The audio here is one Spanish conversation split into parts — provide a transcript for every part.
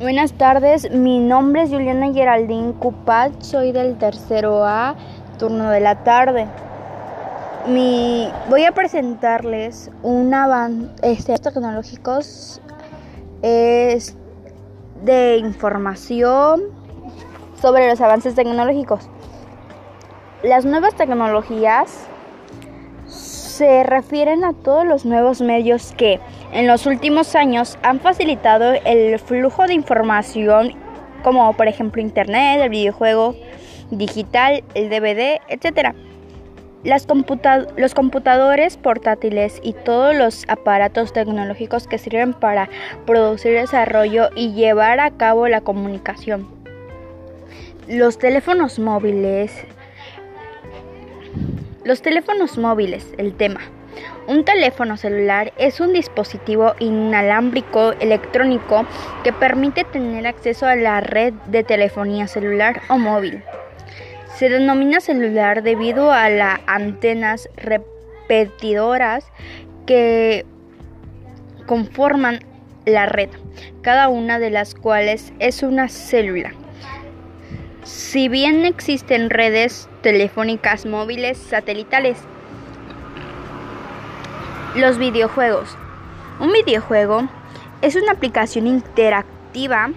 Buenas tardes, mi nombre es Juliana Geraldine Cupat, soy del tercero A, turno de la tarde. Mi, voy a presentarles un avance este, tecnológicos es de información sobre los avances tecnológicos. Las nuevas tecnologías se refieren a todos los nuevos medios que en los últimos años han facilitado el flujo de información como por ejemplo internet, el videojuego digital, el DVD, etc. Los computadores portátiles y todos los aparatos tecnológicos que sirven para producir desarrollo y llevar a cabo la comunicación. Los teléfonos móviles los teléfonos móviles, el tema. Un teléfono celular es un dispositivo inalámbrico electrónico que permite tener acceso a la red de telefonía celular o móvil. Se denomina celular debido a las antenas repetidoras que conforman la red, cada una de las cuales es una célula. Si bien existen redes telefónicas móviles satelitales, los videojuegos. Un videojuego es una aplicación interactiva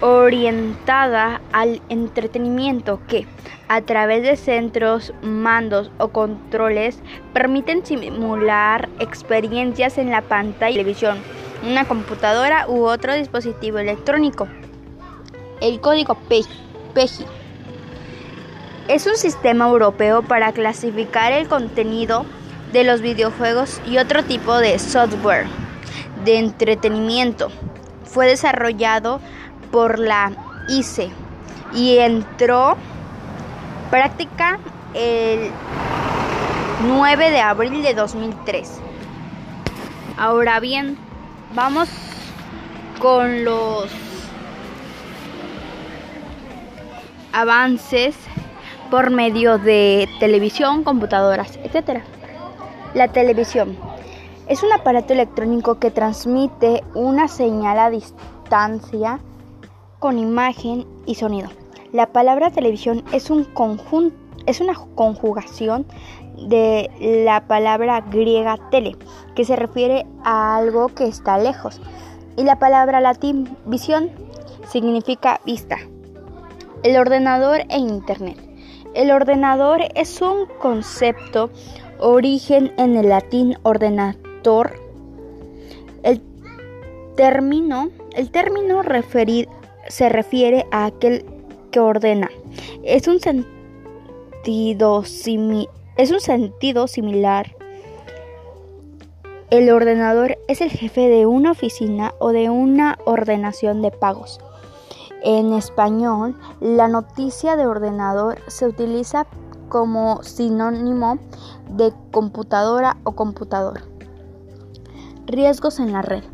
orientada al entretenimiento que, a través de centros, mandos o controles, permiten simular experiencias en la pantalla de televisión, una computadora u otro dispositivo electrónico. El código PEGI es un sistema europeo para clasificar el contenido de los videojuegos y otro tipo de software de entretenimiento. Fue desarrollado por la ICE y entró práctica el 9 de abril de 2003. Ahora bien, vamos con los avances por medio de televisión, computadoras, etc. La televisión es un aparato electrónico que transmite una señal a distancia con imagen y sonido. La palabra televisión es, un es una conjugación de la palabra griega tele, que se refiere a algo que está lejos, y la palabra latín visión significa vista el ordenador e Internet. El ordenador es un concepto origen en el latín ordenator. El término, el término se refiere a aquel que ordena. Es un sentido, es un sentido similar. El ordenador es el jefe de una oficina o de una ordenación de pagos. En español, la noticia de ordenador se utiliza como sinónimo de computadora o computador. Riesgos en la red.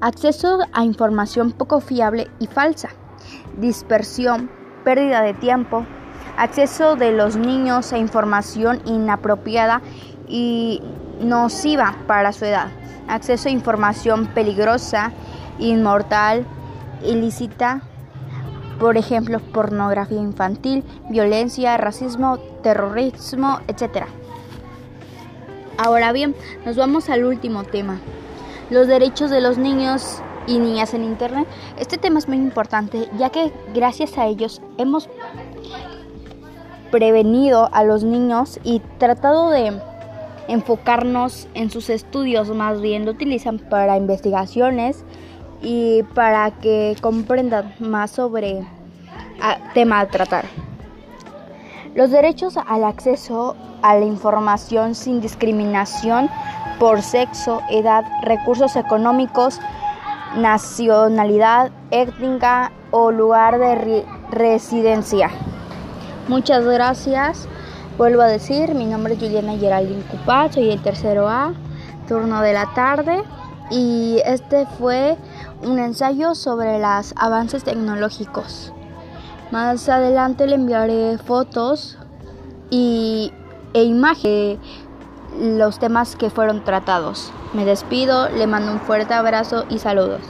Acceso a información poco fiable y falsa. Dispersión, pérdida de tiempo. Acceso de los niños a información inapropiada y nociva para su edad. Acceso a información peligrosa, inmortal, ilícita por ejemplo, pornografía infantil, violencia, racismo, terrorismo, etc. Ahora bien, nos vamos al último tema, los derechos de los niños y niñas en Internet. Este tema es muy importante ya que gracias a ellos hemos prevenido a los niños y tratado de enfocarnos en sus estudios, más bien lo utilizan para investigaciones y para que comprendan más sobre el tema a tratar. Los derechos al acceso a la información sin discriminación por sexo, edad, recursos económicos, nacionalidad, étnica o lugar de residencia. Muchas gracias. Vuelvo a decir, mi nombre es Juliana Geraldine Cupat, soy el tercero A, turno de la tarde y este fue un ensayo sobre los avances tecnológicos. Más adelante le enviaré fotos y, e imágenes de los temas que fueron tratados. Me despido, le mando un fuerte abrazo y saludos.